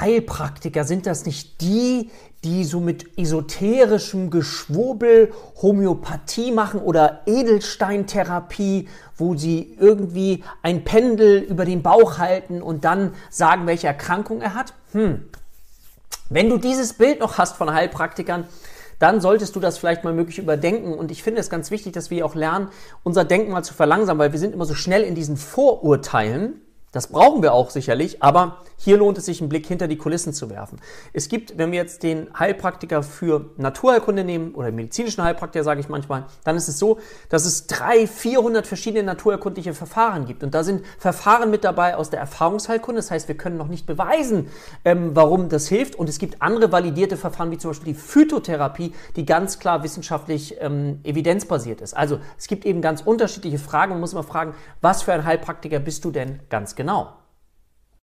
Heilpraktiker, sind das nicht die, die so mit esoterischem Geschwurbel Homöopathie machen oder Edelsteintherapie, wo sie irgendwie ein Pendel über den Bauch halten und dann sagen, welche Erkrankung er hat? Hm. Wenn du dieses Bild noch hast von Heilpraktikern, dann solltest du das vielleicht mal möglich überdenken. Und ich finde es ganz wichtig, dass wir auch lernen, unser Denken mal zu verlangsamen, weil wir sind immer so schnell in diesen Vorurteilen. Das brauchen wir auch sicherlich, aber hier lohnt es sich, einen Blick hinter die Kulissen zu werfen. Es gibt, wenn wir jetzt den Heilpraktiker für Naturheilkunde nehmen oder medizinischen Heilpraktiker, sage ich manchmal, dann ist es so, dass es drei, 400 verschiedene naturheilkundliche Verfahren gibt. Und da sind Verfahren mit dabei aus der Erfahrungsheilkunde. Das heißt, wir können noch nicht beweisen, ähm, warum das hilft. Und es gibt andere validierte Verfahren, wie zum Beispiel die Phytotherapie, die ganz klar wissenschaftlich ähm, evidenzbasiert ist. Also es gibt eben ganz unterschiedliche Fragen. Man muss immer fragen, was für ein Heilpraktiker bist du denn ganz genau?